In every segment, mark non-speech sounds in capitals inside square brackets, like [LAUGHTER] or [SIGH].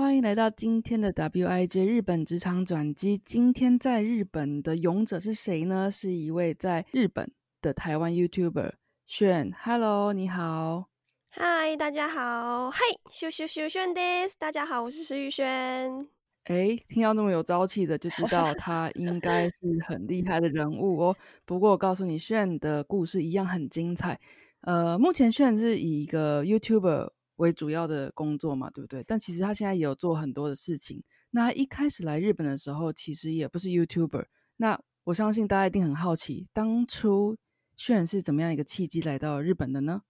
欢迎来到今天的 WIJ 日本职场转机。今天在日本的勇者是谁呢？是一位在日本的台湾 YouTuber 炫。Hello，你好。嗨，大家好。嗨，咻咻咻炫 this，大家好，我是石宇轩。哎，听到那么有朝气的，就知道他应该是很厉害的人物哦。不过我告诉你，炫的故事一样很精彩。呃，目前炫是以一个 YouTuber。为主要的工作嘛，对不对？但其实他现在也有做很多的事情。那他一开始来日本的时候，其实也不是 YouTuber。那我相信大家一定很好奇，当初炫是怎么样一个契机来到日本的呢？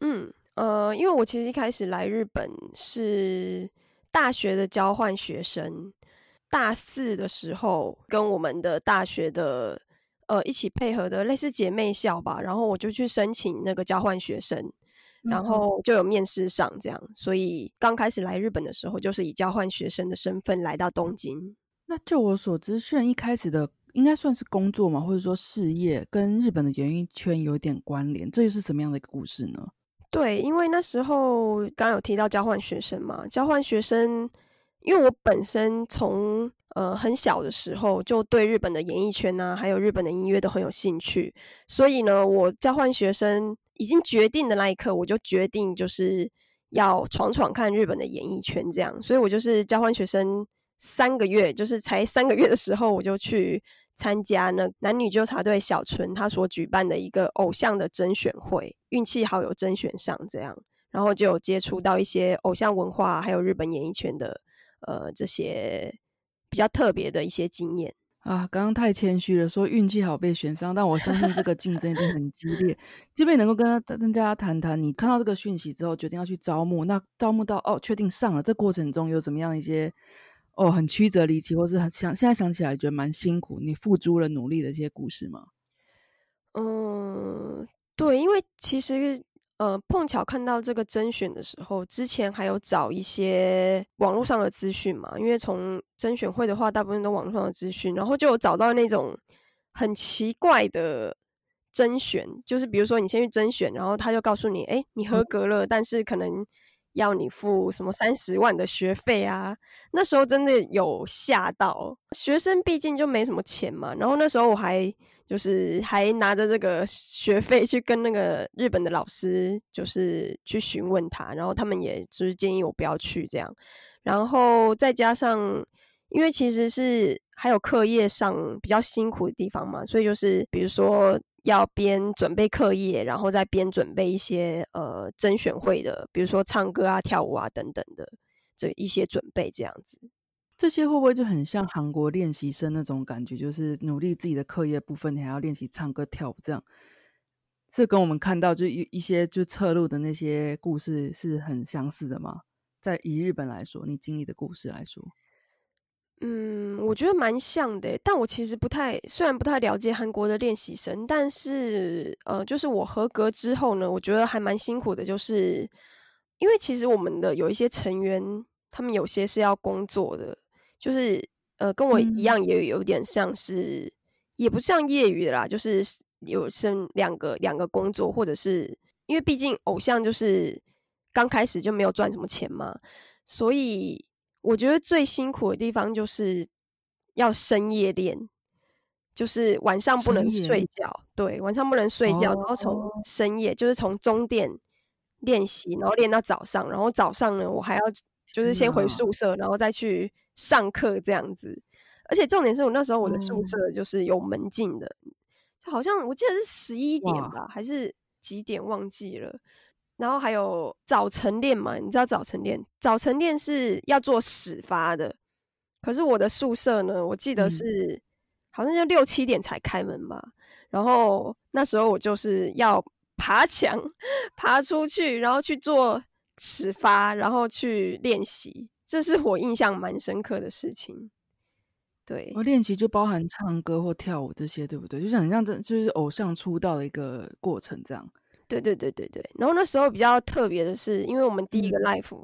嗯，呃，因为我其实一开始来日本是大学的交换学生，大四的时候跟我们的大学的呃一起配合的类似姐妹校吧，然后我就去申请那个交换学生。然后就有面试上这样，所以刚开始来日本的时候，就是以交换学生的身份来到东京。那就我所知，炫一开始的应该算是工作嘛，或者说事业跟日本的演艺圈有点关联，这又是什么样的一个故事呢？对，因为那时候刚有提到交换学生嘛，交换学生，因为我本身从呃很小的时候就对日本的演艺圈啊，还有日本的音乐都很有兴趣，所以呢，我交换学生。已经决定的那一刻，我就决定就是要闯闯看日本的演艺圈，这样。所以我就是交换学生三个月，就是才三个月的时候，我就去参加那男女纠察队小纯他所举办的一个偶像的甄选会，运气好有甄选上，这样，然后就有接触到一些偶像文化，还有日本演艺圈的呃这些比较特别的一些经验。啊，刚刚太谦虚了，说运气好被选上，但我相信这个竞争一定很激烈。这边能够跟跟大家谈谈，你看到这个讯息之后，决定要去招募，那招募到哦，确定上了，这过程中有怎么样一些哦很曲折离奇，或是很想现在想起来觉得蛮辛苦，你付诸了努力的一些故事吗？嗯，对，因为其实。呃，碰巧看到这个甄选的时候，之前还有找一些网络上的资讯嘛，因为从甄选会的话，大部分都网络上的资讯，然后就有找到那种很奇怪的甄选，就是比如说你先去甄选，然后他就告诉你，哎，你合格了，但是可能要你付什么三十万的学费啊，那时候真的有吓到，学生毕竟就没什么钱嘛，然后那时候我还。就是还拿着这个学费去跟那个日本的老师，就是去询问他，然后他们也就是建议我不要去这样，然后再加上，因为其实是还有课业上比较辛苦的地方嘛，所以就是比如说要边准备课业，然后再边准备一些呃甄选会的，比如说唱歌啊、跳舞啊等等的这一些准备这样子。这些会不会就很像韩国练习生那种感觉？就是努力自己的课业部分，你还要练习唱歌跳舞，这样是跟我们看到就一一些就侧录的那些故事是很相似的吗？在以日本来说，你经历的故事来说，嗯，我觉得蛮像的。但我其实不太，虽然不太了解韩国的练习生，但是呃，就是我合格之后呢，我觉得还蛮辛苦的，就是因为其实我们的有一些成员，他们有些是要工作的。就是呃，跟我一样，也有点像是，也不像业余的啦，就是有生两个两个工作，或者是因为毕竟偶像就是刚开始就没有赚什么钱嘛，所以我觉得最辛苦的地方就是要深夜练，就是晚上不能睡觉，对，晚上不能睡觉，然后从深夜就是从中点练习，然后练到早上，然后早上呢，我还要就是先回宿舍，然后再去。上课这样子，而且重点是我那时候我的宿舍就是有门禁的，就好像我记得是十一点吧，还是几点忘记了。然后还有早晨练嘛，你知道早晨练，早晨练是要做始发的。可是我的宿舍呢，我记得是好像就六七点才开门吧。然后那时候我就是要爬墙 [LAUGHS] 爬出去，然后去做始发，然后去练习。这是我印象蛮深刻的事情。对，我练习就包含唱歌或跳舞这些，对不对？就像很像这就是偶像出道的一个过程这样。对对对对对。然后那时候比较特别的是，因为我们第一个 life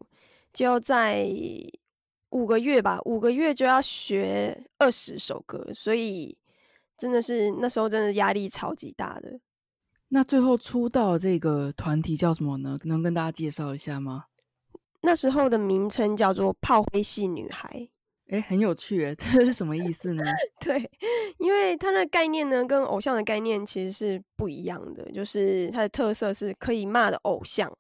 就要在五个月吧，五个月就要学二十首歌，所以真的是那时候真的压力超级大的。那最后出道这个团体叫什么呢？能跟大家介绍一下吗？那时候的名称叫做炮灰系女孩。哎，很有趣诶，[LAUGHS] 这是什么意思呢？[LAUGHS] 对，因为它的概念呢，跟偶像的概念其实是不一样的。就是它的特色是可以骂的偶像，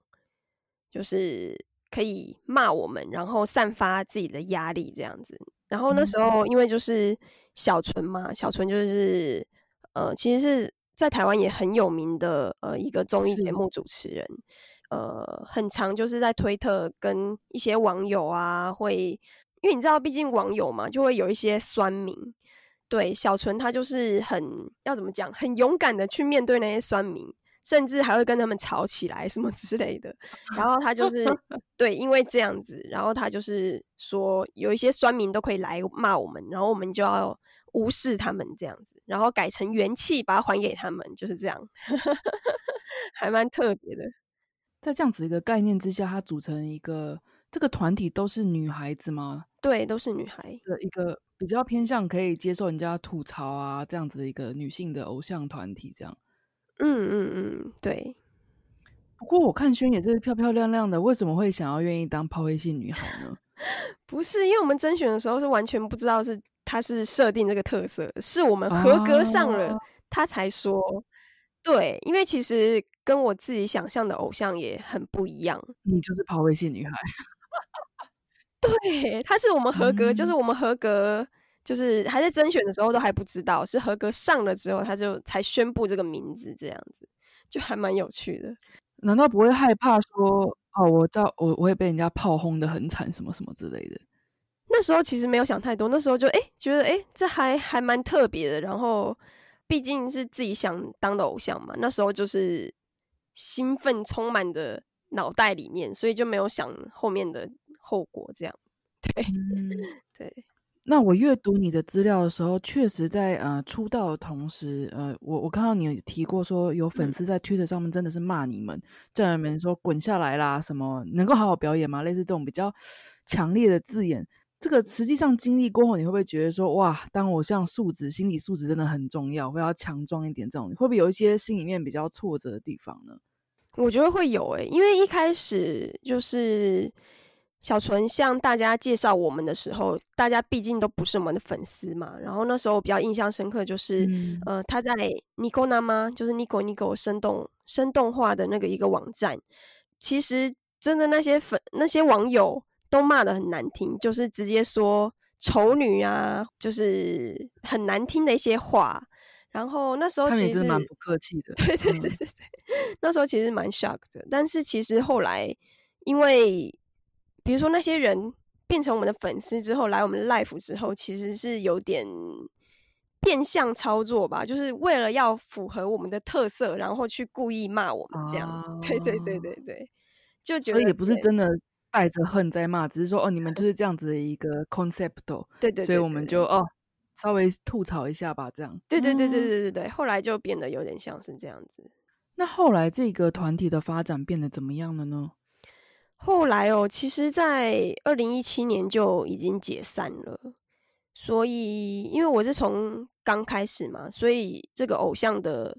就是可以骂我们，然后散发自己的压力这样子。然后那时候，因为就是小纯嘛，小纯就是呃，其实是在台湾也很有名的呃一个综艺节目主持人，呃，很常就是在推特跟一些网友啊会。因为你知道，毕竟网友嘛，就会有一些酸民。对小纯，他就是很要怎么讲，很勇敢的去面对那些酸民，甚至还会跟他们吵起来什么 [LAUGHS] 之类的。然后他就是对，因为这样子，然后他就是说，有一些酸民都可以来骂我们，然后我们就要无视他们这样子，然后改成元气把它还给他们，就是这样，[LAUGHS] 还蛮特别的。在这样子一个概念之下，它组成一个。这个团体都是女孩子吗？对，都是女孩的一个比较偏向可以接受人家吐槽啊，这样子的一个女性的偶像团体，这样。嗯嗯嗯，对。不过我看轩也是漂漂亮亮的，为什么会想要愿意当抛黑系女孩呢？[LAUGHS] 不是，因为我们甄选的时候是完全不知道是他是设定这个特色，是我们合格上了他才说。对，因为其实跟我自己想象的偶像也很不一样。你就是抛微信女孩。[LAUGHS] 对，他是我们合格，就是我们合格，就是还在甄选的时候都还不知道，是合格上了之后，他就才宣布这个名字，这样子就还蛮有趣的。难道不会害怕说，哦，我知道我我会被人家炮轰的很惨，什么什么之类的？那时候其实没有想太多，那时候就哎觉得哎这还还蛮特别的，然后毕竟是自己想当的偶像嘛，那时候就是兴奋充满的脑袋里面，所以就没有想后面的。后果这样，对 [LAUGHS] 对。那我阅读你的资料的时候，确实在呃出道的同时，呃，我我看到你有提过说有粉丝在 Twitter 上面真的是骂你们，叫你们说滚下来啦，什么能够好好表演吗？类似这种比较强烈的字眼。这个实际上经历过后，你会不会觉得说哇，当偶像素质、心理素质真的很重要，会要强壮一点？这种会不会有一些心里面比较挫折的地方呢？我觉得会有诶，因为一开始就是。小纯向大家介绍我们的时候，大家毕竟都不是我们的粉丝嘛。然后那时候比较印象深刻，就是呃，他在 Nico 那吗？就是 Nico Nico 生动生动化的那个一个网站，其实真的那些粉那些网友都骂的很难听，就是直接说丑女啊，就是很难听的一些话。然后那时候其实蛮不客气的，对对对对对，[LAUGHS] 那时候其实蛮 shock 的。但是其实后来因为比如说那些人变成我们的粉丝之后，来我们 life 之后，其实是有点变相操作吧，就是为了要符合我们的特色，然后去故意骂我们这样。对对对对对，就觉得所以也不是真的带着恨在骂，只是说哦，你们就是这样子的一个 concept。对对，所以我们就哦稍微吐槽一下吧，这样。对对对对对对对，后来就变得有点像是这样子。那后来这个团体的发展变得怎么样了呢？后来哦，其实，在二零一七年就已经解散了。所以，因为我是从刚开始嘛，所以这个偶像的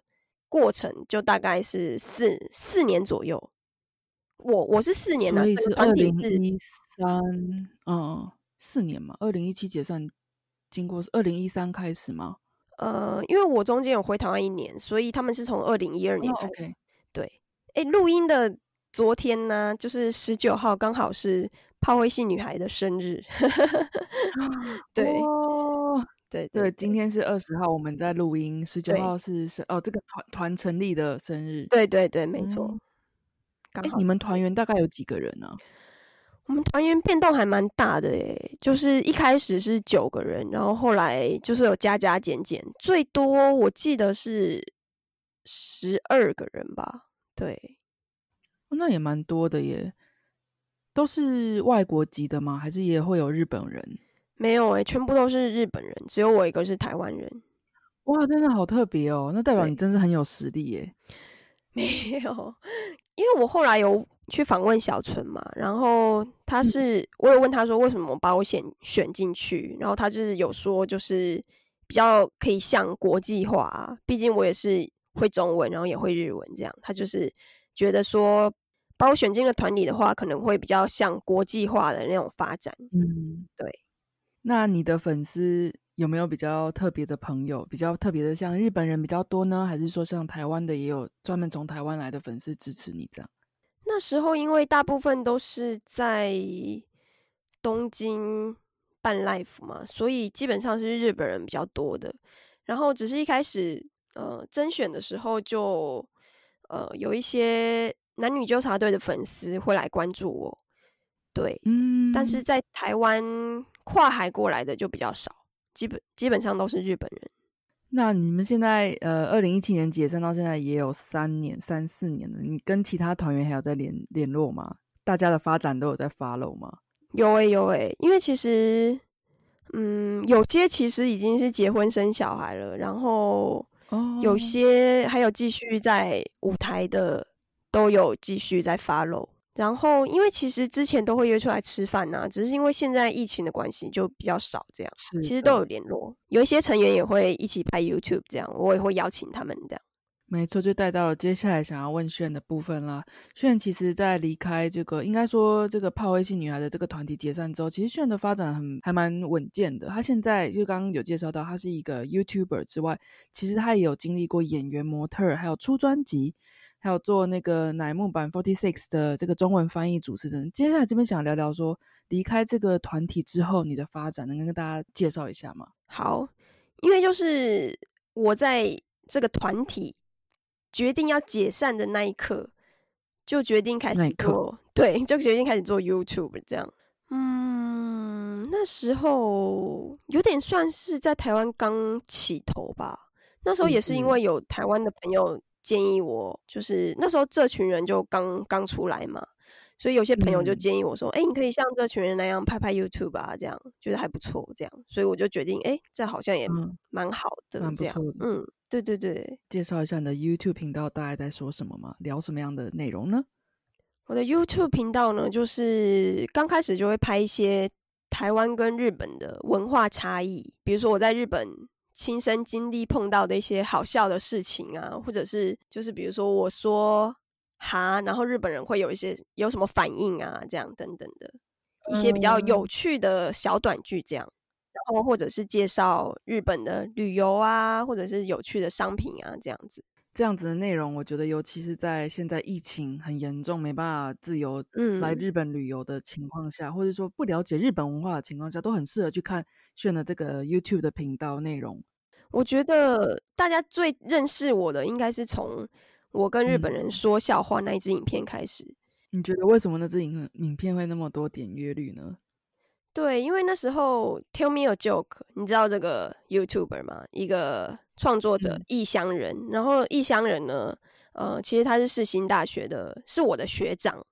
过程就大概是四四年左右。我我是四年所以是二零一三，嗯，四年嘛。二零一七解散，经过是二零一三开始吗？呃，因为我中间有回台湾一年，所以他们是从二零一二年开始。对，哎，录音的。昨天呢，就是十九号，刚好是炮灰系女孩的生日。[LAUGHS] 对，对对，今天是二十号，我们在录音。十九号是是哦，这个团团成立的生日。对对对，没错。哎，你们团员大概有几个人呢？我们团员变动还蛮大的诶，就是一开始是九个人，然后后来就是有加加减减，最多我记得是十二个人吧。对。那也蛮多的耶，都是外国籍的吗？还是也会有日本人？没有诶，全部都是日本人，只有我一个是台湾人。哇，真的好特别哦！那代表你真是很有实力耶。[LAUGHS] 没有，因为我后来有去访问小纯嘛，然后他是我有问他说为什么把我选选进去，然后他就是有说就是比较可以像国际化，毕竟我也是会中文，然后也会日文这样，他就是觉得说把我选进了团里的话，可能会比较像国际化的那种发展。嗯，对。那你的粉丝？有没有比较特别的朋友？比较特别的，像日本人比较多呢，还是说像台湾的也有专门从台湾来的粉丝支持你这样？那时候因为大部分都是在东京办 life 嘛，所以基本上是日本人比较多的。然后只是一开始呃甄选的时候，就呃有一些男女纠察队的粉丝会来关注我，对，嗯，但是在台湾跨海过来的就比较少。基本基本上都是日本人。那你们现在呃，二零一七年解散到现在也有三年、三四年了。你跟其他团员还有在联联络吗？大家的发展都有在 follow 吗？有诶，有诶。因为其实，嗯，有些其实已经是结婚生小孩了，然后有些还有继续在舞台的，都有继续在 follow。然后，因为其实之前都会约出来吃饭呐，只是因为现在疫情的关系就比较少这样。其实都有联络，有一些成员也会一起拍 YouTube 这样，我也会邀请他们这样。没错，就带到了接下来想要问炫的部分啦。炫其实，在离开这个应该说这个泡微信女孩的这个团体解散之后，其实炫的发展很还蛮稳健的。他现在就刚刚有介绍到，他是一个 YouTuber 之外，其实他也有经历过演员、模特，还有出专辑。还有做那个乃木坂 Forty Six 的这个中文翻译主持人。接下来这边想聊聊说，离开这个团体之后，你的发展能跟大家介绍一下吗？好，因为就是我在这个团体决定要解散的那一刻，就决定开始做，对，就决定开始做 YouTube 这样。嗯，那时候有点算是在台湾刚起头吧。那时候也是因为有台湾的朋友。建议我就是那时候这群人就刚刚出来嘛，所以有些朋友就建议我说：“哎，你可以像这群人那样拍拍 YouTube 啊，这样觉得还不错。”这样，所以我就决定：“哎，这好像也蛮好的，蛮不错。”嗯，对对对。介绍一下你的 YouTube 频道大概在说什么吗？聊什么样的内容呢？我的 YouTube 频道呢，就是刚开始就会拍一些台湾跟日本的文化差异，比如说我在日本。亲身经历碰到的一些好笑的事情啊，或者是就是比如说我说哈，然后日本人会有一些有什么反应啊，这样等等的一些比较有。趣的小短剧，这样，然后或者是介绍日本的旅游啊，或者是有趣的商品啊，这样子，这样子的内容，我觉得尤其是在现在疫情很严重，没办法自由来日本旅游的情况下，或者说不了解日本文化的情况下，都很适合去看炫的这个 YouTube 的频道内容。我觉得大家最认识我的，应该是从我跟日本人说笑话那一支影片开始。你觉得为什么那支影影片会那么多点阅率呢？对，因为那时候 Tell Me a Joke，你知道这个 YouTuber 吗？一个创作者异乡人，然后异乡人呢，呃，其实他是世新大学的，是我的学长。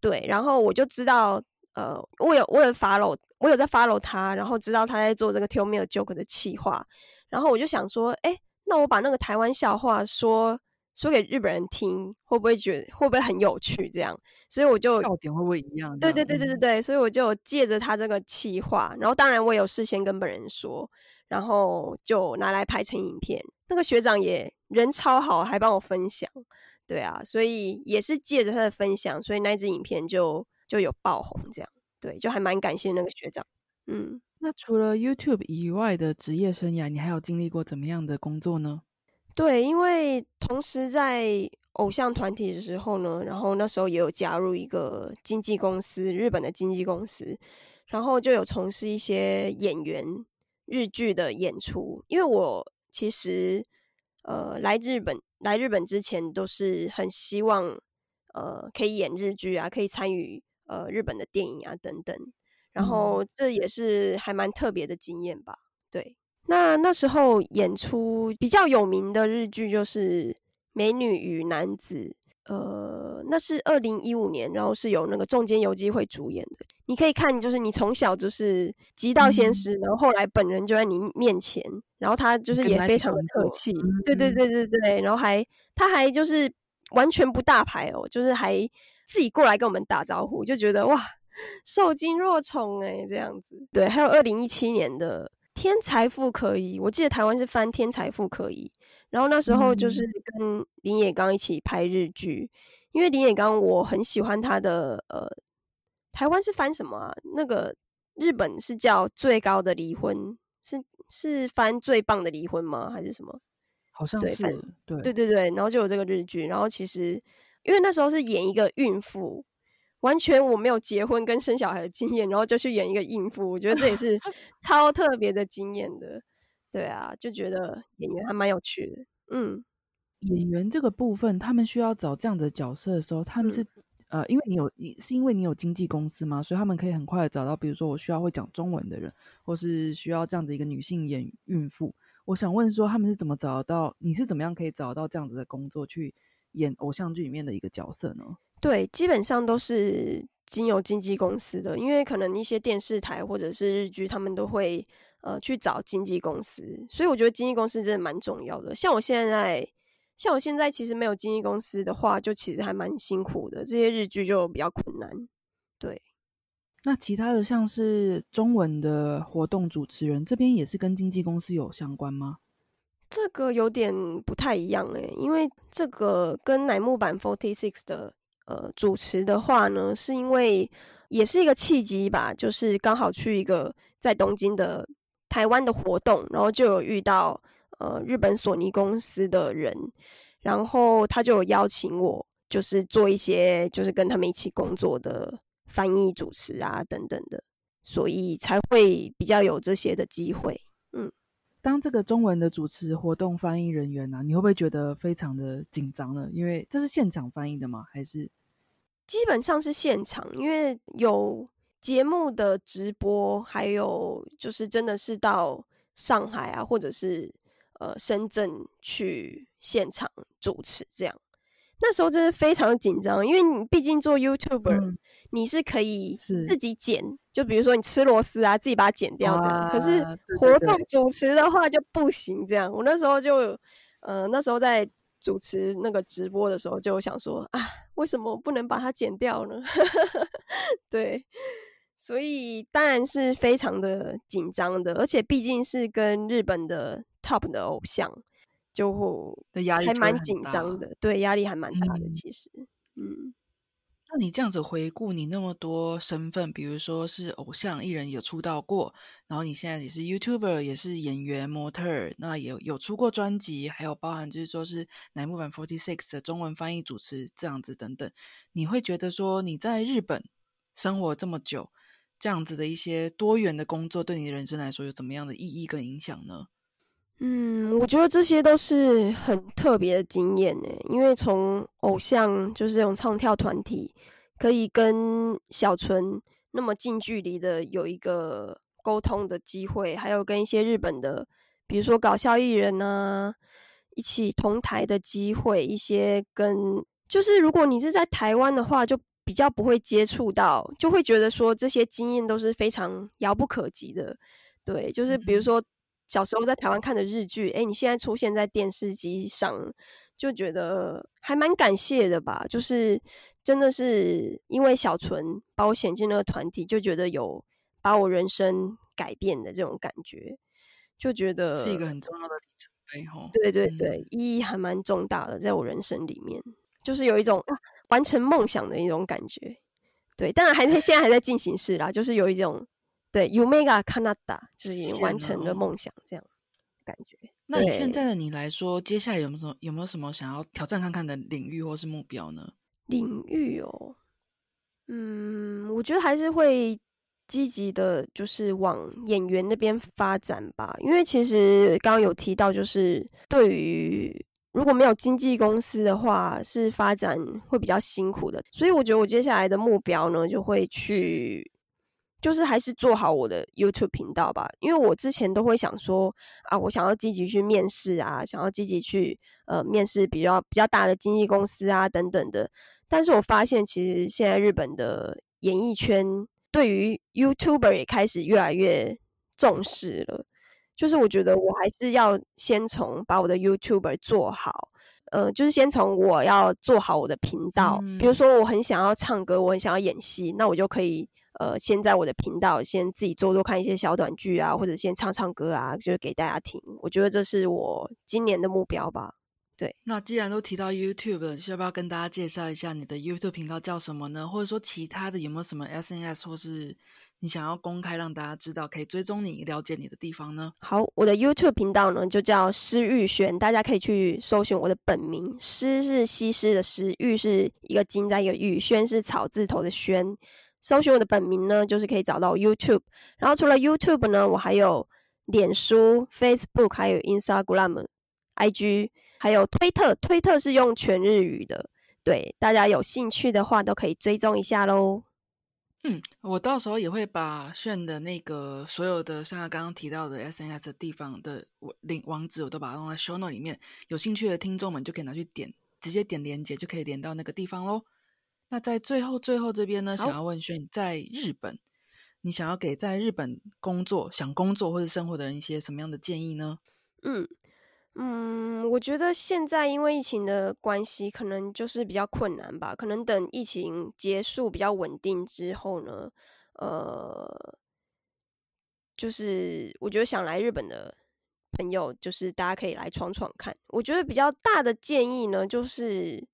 对，然后我就知道，呃，我有我有 follow，我有在 follow 他，然后知道他在做这个 Tell Me a Joke 的企划。然后我就想说，哎，那我把那个台湾笑话说说给日本人听，会不会觉得会不会很有趣？这样，所以我就笑点会不会一样？对对对对对对，所以我就借着他这个气话，然后当然我有事先跟本人说，然后就拿来拍成影片。那个学长也人超好，还帮我分享。对啊，所以也是借着他的分享，所以那支影片就就有爆红。这样，对，就还蛮感谢那个学长。嗯。那除了 YouTube 以外的职业生涯，你还有经历过怎么样的工作呢？对，因为同时在偶像团体的时候呢，然后那时候也有加入一个经纪公司，日本的经纪公司，然后就有从事一些演员日剧的演出。因为我其实呃来日本来日本之前都是很希望呃可以演日剧啊，可以参与呃日本的电影啊等等。然后这也是还蛮特别的经验吧。对，那那时候演出比较有名的日剧就是《美女与男子》，呃，那是二零一五年，然后是有那个中间游机会主演的。你可以看，就是你从小就是极道先师，然后后来本人就在你面前，然后他就是也非常的客气，对对对对对，然后还他还就是完全不大牌哦，就是还自己过来跟我们打招呼，就觉得哇，受惊若宠哎，这样子。对，还有二零一七年的《天才富可以》，我记得台湾是翻《天才富可以》。然后那时候就是跟林野刚一起拍日剧，因为林野刚我很喜欢他的呃，台湾是翻什么啊？那个日本是叫最高的离婚，是是翻最棒的离婚吗？还是什么？好像是对对对对，然后就有这个日剧，然后其实因为那时候是演一个孕妇，完全我没有结婚跟生小孩的经验，然后就去演一个孕妇，我觉得这也是 [LAUGHS] 超特别的经验的。对啊，就觉得演员还蛮有趣的。嗯，演员这个部分，他们需要找这样的角色的时候，他们是呃，因为你有，是因为你有经纪公司嘛？所以他们可以很快的找到，比如说我需要会讲中文的人，或是需要这样的一个女性演孕妇。我想问说，他们是怎么找到？你是怎么样可以找到这样子的工作去演偶像剧里面的一个角色呢？对，基本上都是经由经纪公司的，因为可能一些电视台或者是日剧，他们都会。呃，去找经纪公司，所以我觉得经纪公司真的蛮重要的。像我现在，像我现在其实没有经纪公司的话，就其实还蛮辛苦的。这些日剧就比较困难。对，那其他的像是中文的活动主持人这边也是跟经纪公司有相关吗？这个有点不太一样诶，因为这个跟乃木坂 Forty Six 的呃主持的话呢，是因为也是一个契机吧，就是刚好去一个在东京的。台湾的活动，然后就有遇到呃日本索尼公司的人，然后他就有邀请我，就是做一些就是跟他们一起工作的翻译、主持啊等等的，所以才会比较有这些的机会。嗯，当这个中文的主持活动翻译人员呢，你会不会觉得非常的紧张呢？因为这是现场翻译的吗？还是基本上是现场，因为有。节目的直播，还有就是真的是到上海啊，或者是呃深圳去现场主持这样。那时候真的非常紧张，因为你毕竟做 YouTuber，你是可以自己剪，就比如说你吃螺丝啊，自己把它剪掉这样。可是活动主持的话就不行这样。我那时候就呃那时候在主持那个直播的时候，就想说啊，为什么不能把它剪掉呢？对。所以当然是非常的紧张的，而且毕竟是跟日本的 top 的偶像，就的压力还蛮紧张的，对，压力还蛮大的。其实，嗯，那你这样子回顾你那么多身份，比如说是偶像艺人有出道过，然后你现在也是 YouTuber，也是演员、模特，那也有出过专辑，还有包含就是说是乃木坂 Forty Six 的中文翻译主持这样子等等，你会觉得说你在日本生活这么久？这样子的一些多元的工作，对你的人生来说有怎么样的意义跟影响呢？嗯，我觉得这些都是很特别的经验呢。因为从偶像就是这种唱跳团体，可以跟小纯那么近距离的有一个沟通的机会，还有跟一些日本的，比如说搞笑艺人啊，一起同台的机会，一些跟就是如果你是在台湾的话，就。比较不会接触到，就会觉得说这些经验都是非常遥不可及的。对，就是比如说小时候在台湾看的日剧，哎，你现在出现在电视机上，就觉得还蛮感谢的吧。就是真的是因为小纯把我选进那个团体，就觉得有把我人生改变的这种感觉，就觉得是一个很重要的里程碑。吼，对对对，意义还蛮重大的，在我人生里面，就是有一种。完成梦想的一种感觉，对，当然还在现在还在进行式啦，就是有一种对 Umega Canada，就是已经完成了梦想这样感觉。那以现在的你来说，接下来有没有什么有没有什么想要挑战看看的领域或是目标呢？领域哦，嗯，我觉得还是会积极的，就是往演员那边发展吧，因为其实刚刚有提到，就是对于。如果没有经纪公司的话，是发展会比较辛苦的。所以我觉得我接下来的目标呢，就会去就是还是做好我的 YouTube 频道吧，因为我之前都会想说啊，我想要积极去面试啊，想要积极去呃面试比较比较大的经纪公司啊等等的。但是我发现其实现在日本的演艺圈对于 YouTuber 也开始越来越重视了，就是我觉得我还是要先从把我的 YouTuber 做好，呃，就是先从我要做好我的频道，比如说我很想要唱歌，我很想要演戏，那我就可以。呃，先在我的频道先自己做做看一些小短剧啊，或者先唱唱歌啊，就是给大家听。我觉得这是我今年的目标吧。对，那既然都提到 YouTube 了，需要不要跟大家介绍一下你的 YouTube 频道叫什么呢？或者说其他的有没有什么 SNS 或是你想要公开让大家知道可以追踪你、了解你的地方呢？好，我的 YouTube 频道呢就叫施玉轩，大家可以去搜寻我的本名。施是西施的施，玉是一个金在一个玉，轩是草字头的轩。搜寻我的本名呢，就是可以找到 YouTube。然后除了 YouTube 呢，我还有脸书、Facebook，还有 Instagram、IG，还有推特。推特是用全日语的，对大家有兴趣的话都可以追踪一下喽。嗯，我到时候也会把炫的那个所有的像他刚刚提到的 SNS 的地方的领网址，我都把它弄在 Show Note 里面。有兴趣的听众们就可以拿去点，直接点连接就可以连到那个地方喽。那在最后最后这边呢，想要问轩，在日本，你想要给在日本工作、想工作或者生活的人一些什么样的建议呢？嗯嗯，我觉得现在因为疫情的关系，可能就是比较困难吧。可能等疫情结束比较稳定之后呢，呃，就是我觉得想来日本的朋友，就是大家可以来闯闯看。我觉得比较大的建议呢，就是。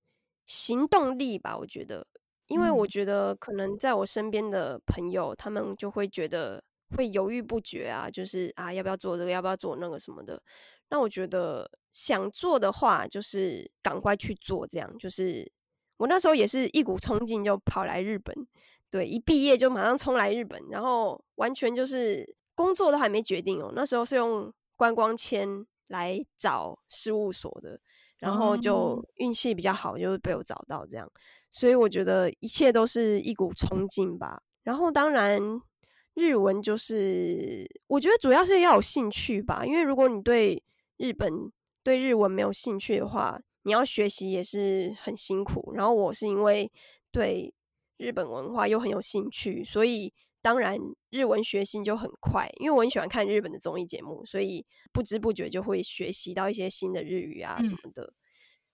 行动力吧，我觉得，因为我觉得可能在我身边的朋友，他们就会觉得会犹豫不决啊，就是啊，要不要做这个，要不要做那个什么的。那我觉得想做的话，就是赶快去做，这样。就是我那时候也是一股冲劲就跑来日本，对，一毕业就马上冲来日本，然后完全就是工作都还没决定哦，那时候是用观光签来找事务所的。然后就运气比较好，就是被我找到这样，所以我觉得一切都是一股冲劲吧。然后当然日文就是，我觉得主要是要有兴趣吧，因为如果你对日本对日文没有兴趣的话，你要学习也是很辛苦。然后我是因为对日本文化又很有兴趣，所以。当然，日文学习就很快，因为我很喜欢看日本的综艺节目，所以不知不觉就会学习到一些新的日语啊什么的。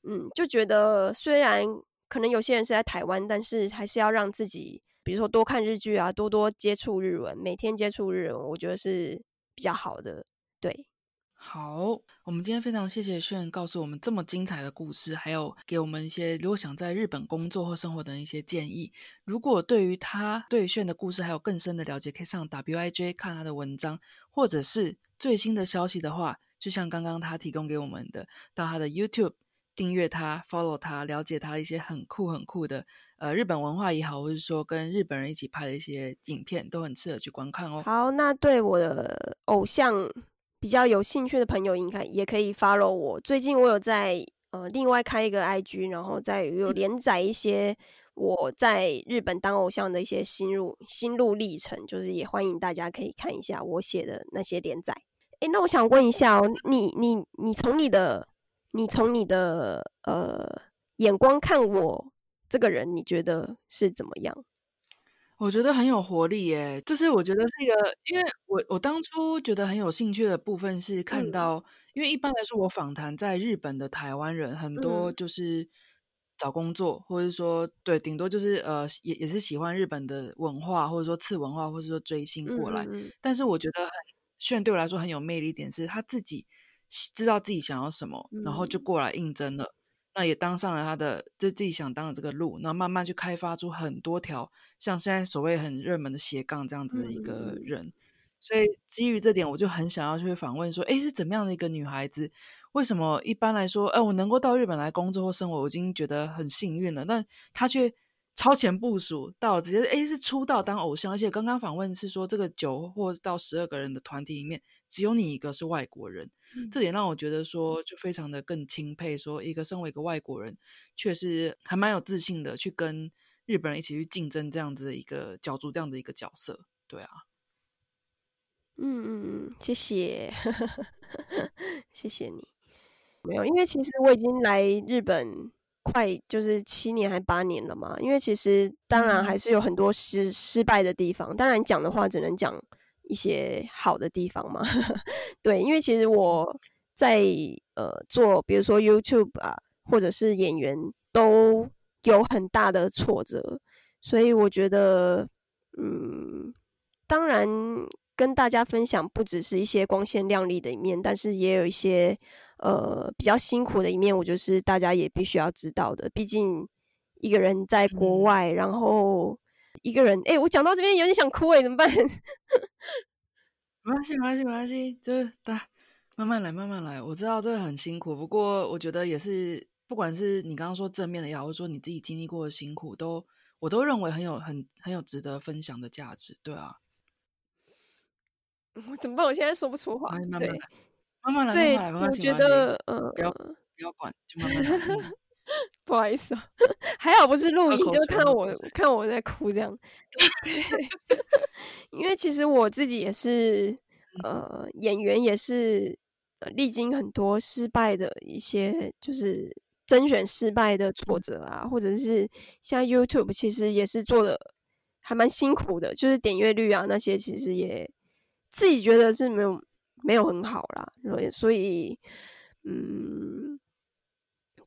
嗯，就觉得虽然可能有些人是在台湾，但是还是要让自己，比如说多看日剧啊，多多接触日文，每天接触日文，我觉得是比较好的。对。好，我们今天非常谢谢炫告诉我们这么精彩的故事，还有给我们一些如果想在日本工作或生活的一些建议。如果对于他对炫的故事还有更深的了解，可以上 W I J 看他的文章，或者是最新的消息的话，就像刚刚他提供给我们的，到他的 YouTube 订阅他，follow 他，了解他一些很酷很酷的呃日本文化也好，或者说跟日本人一起拍的一些影片，都很适合去观看哦。好，那对我的偶像。比较有兴趣的朋友应该也可以 follow 我。最近我有在呃另外开一个 IG，然后再有连载一些我在日本当偶像的一些心路心路历程，就是也欢迎大家可以看一下我写的那些连载。诶，那我想问一下哦，你你你从你的你从你的呃眼光看我这个人，你觉得是怎么样？我觉得很有活力耶，就是我觉得是一个，因为我我当初觉得很有兴趣的部分是看到，因为一般来说我访谈在日本的台湾人很多就是找工作，或者说对，顶多就是呃也也是喜欢日本的文化，或者说次文化，或者说追星过来。但是我觉得很炫对我来说很有魅力点是他自己知道自己想要什么，然后就过来应征了。那也当上了他的这自己想当的这个路，那慢慢去开发出很多条像现在所谓很热门的斜杠这样子的一个人，所以基于这点，我就很想要去访问说，哎，是怎么样的一个女孩子？为什么一般来说，哎，我能够到日本来工作或生活，我已经觉得很幸运了，但她却超前部署到直接，哎，是出道当偶像，而且刚刚访问是说，这个九或到十二个人的团体里面，只有你一个是外国人。这点让我觉得说，就非常的更钦佩，说一个身为一个外国人，确实还蛮有自信的，去跟日本人一起去竞争这样子的一个角逐这样的一个角色。对啊。嗯嗯嗯，谢谢，[LAUGHS] 谢谢你。没有，因为其实我已经来日本快就是七年还八年了嘛。因为其实当然还是有很多失失败的地方，当然讲的话只能讲一些好的地方嘛。[LAUGHS] 对，因为其实我在呃做，比如说 YouTube 啊，或者是演员，都有很大的挫折，所以我觉得，嗯，当然。跟大家分享不只是一些光鲜亮丽的一面，但是也有一些呃比较辛苦的一面，我就是大家也必须要知道的。毕竟一个人在国外，然后一个人，哎，我讲到这边有点想哭哎，怎么办？没关系，没关系，没关系，就是大慢慢来，慢慢来。我知道这个很辛苦，不过我觉得也是，不管是你刚刚说正面的也好，或者说你自己经历过的辛苦，都我都认为很有很很有值得分享的价值，对啊。我 [LAUGHS] 怎么办？我现在说不出话。慢慢来，慢慢来，慢慢来，慢慢来。我觉得，呃，不要不要管，就慢慢来。[LAUGHS] 不好意思啊，[LAUGHS] 还好不是录音，就看到我看我在哭这样。[LAUGHS] 对，因为其实我自己也是，呃，演员也是历经很多失败的一些，就是甄选失败的挫折啊，或者是像 YouTube，其实也是做的还蛮辛苦的，就是点阅率啊那些，其实也。自己觉得是没有没有很好啦，所以，嗯，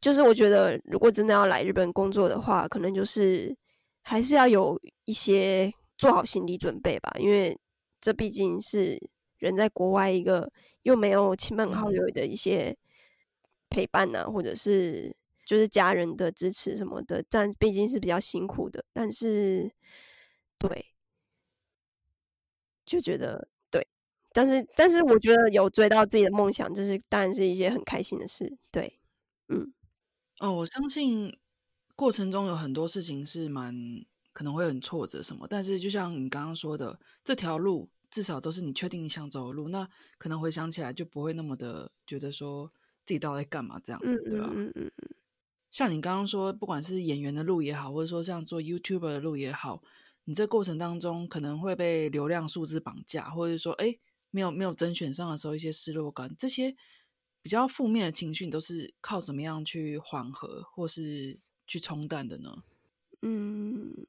就是我觉得如果真的要来日本工作的话，可能就是还是要有一些做好心理准备吧，因为这毕竟是人在国外一个又没有亲朋好友的一些陪伴呐，或者是就是家人的支持什么的，但毕竟是比较辛苦的，但是对，就觉得。但是，但是我觉得有追到自己的梦想，就是当然是一些很开心的事。对，嗯，哦，我相信过程中有很多事情是蛮可能会很挫折什么，但是就像你刚刚说的，这条路至少都是你确定你想走的路，那可能回想起来就不会那么的觉得说自己到底在干嘛这样子，对吧？嗯嗯嗯。像你刚刚说，不管是演员的路也好，或者说像做 YouTuber 的路也好，你这过程当中可能会被流量数字绑架，或者说，哎。没有没有甄选上的时候，一些失落感，这些比较负面的情绪，你都是靠怎么样去缓和或是去冲淡的呢？嗯，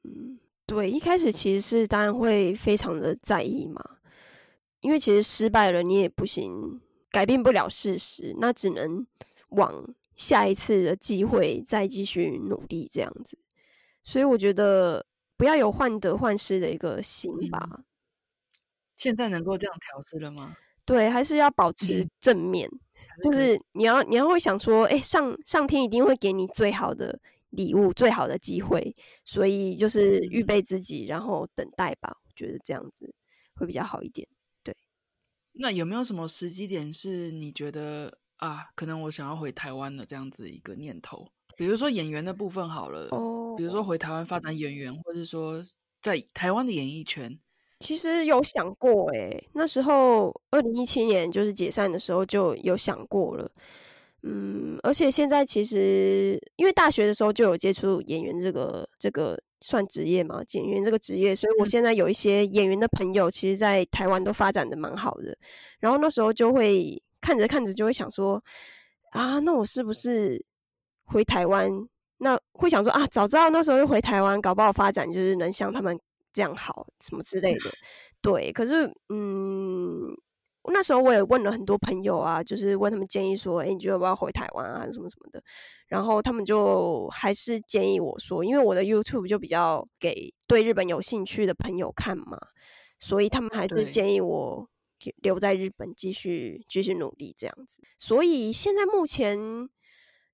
对，一开始其实是当然会非常的在意嘛，因为其实失败了，你也不行，改变不了事实，那只能往下一次的机会再继续努力这样子。所以我觉得不要有患得患失的一个心吧。现在能够这样调试了吗？对，还是要保持正面，就是你要你要会想说，哎，上上天一定会给你最好的礼物，最好的机会，所以就是预备自己，然后等待吧。我觉得这样子会比较好一点。对，那有没有什么时机点是你觉得啊，可能我想要回台湾的这样子一个念头？比如说演员的部分好了，哦，比如说回台湾发展演员，或者说在台湾的演艺圈。其实有想过诶，那时候二零一七年就是解散的时候就有想过了，嗯，而且现在其实因为大学的时候就有接触演员这个这个算职业嘛，演员这个职业，所以我现在有一些演员的朋友，其实，在台湾都发展的蛮好的。然后那时候就会看着看着就会想说，啊，那我是不是回台湾？那会想说啊，早知道那时候就回台湾，搞不好发展就是能像他们。这样好什么之类的，对。可是，嗯，那时候我也问了很多朋友啊，就是问他们建议说，哎，你觉得要不要回台湾啊，什么什么的。然后他们就还是建议我说，因为我的 YouTube 就比较给对日本有兴趣的朋友看嘛，所以他们还是建议我留在日本继续继续努力这样子。所以现在目前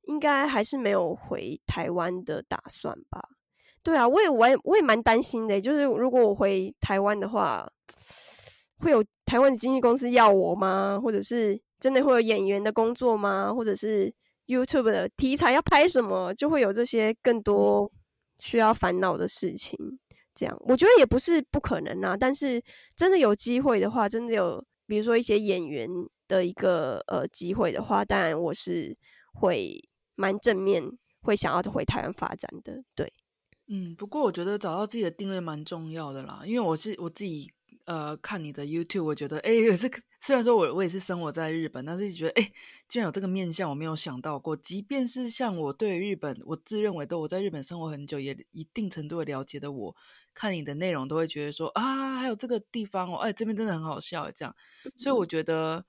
应该还是没有回台湾的打算吧。对啊，我也我也我也蛮担心的，就是如果我回台湾的话，会有台湾的经纪公司要我吗？或者是真的会有演员的工作吗？或者是 YouTube 的题材要拍什么，就会有这些更多需要烦恼的事情。这样我觉得也不是不可能啊，但是真的有机会的话，真的有比如说一些演员的一个呃机会的话，当然我是会蛮正面，会想要回台湾发展的。对。嗯，不过我觉得找到自己的定位蛮重要的啦，因为我是我自己呃看你的 YouTube，我觉得哎，也是 [LAUGHS] 虽然说我我也是生活在日本，但是觉得哎，居然有这个面相，我没有想到过。即便是像我对日本，我自认为都我在日本生活很久，也一定程度的了解的，我看你的内容都会觉得说啊，还有这个地方哦，哎，这边真的很好笑，这样。所以我觉得。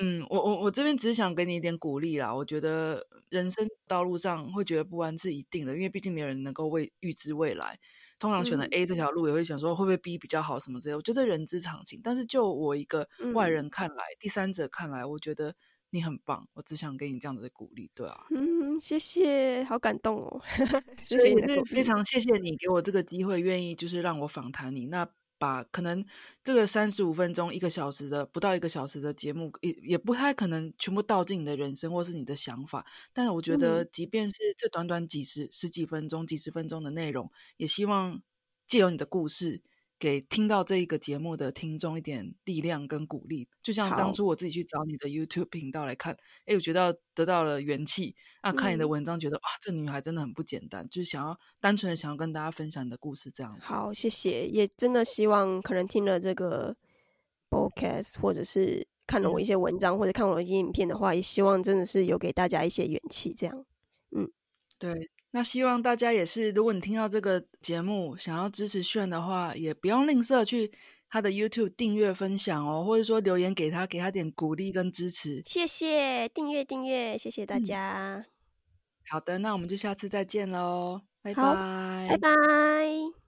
嗯，我我我这边只是想给你一点鼓励啦。我觉得人生道路上会觉得不安是一定的，因为毕竟没有人能够未预知未来。通常选择 A 这条路，也会想说会不会 B 比较好什么之类。我觉得人之常情。但是就我一个外人看来，第三者看来，我觉得你很棒。我只想给你这样子的鼓励，对啊。嗯，谢谢，好感动哦。[LAUGHS] 谢谢也是非常谢谢你给我这个机会，愿意就是让我访谈你。那。把可能这个三十五分钟、一个小时的不到一个小时的节目，也也不太可能全部倒进你的人生或是你的想法。但是我觉得，即便是这短短几十十几分钟、几十分钟的内容，也希望借由你的故事。给听到这一个节目的听众一点力量跟鼓励，就像当初我自己去找你的 YouTube 频道来看，哎，我觉得得到了元气。那看你的文章，觉得哇，这女孩真的很不简单，就是想要单纯的想要跟大家分享你的故事这样。好，谢谢，也真的希望可能听了这个 Podcast，或者是看了我一些文章，或者看我一些影片的话，也希望真的是有给大家一些元气这样。嗯，对。那希望大家也是，如果你听到这个节目，想要支持炫的话，也不用吝啬去他的 YouTube 订阅、分享哦，或者说留言给他，给他点鼓励跟支持。谢谢订阅订阅，谢谢大家。好的，那我们就下次再见喽，拜拜，拜拜。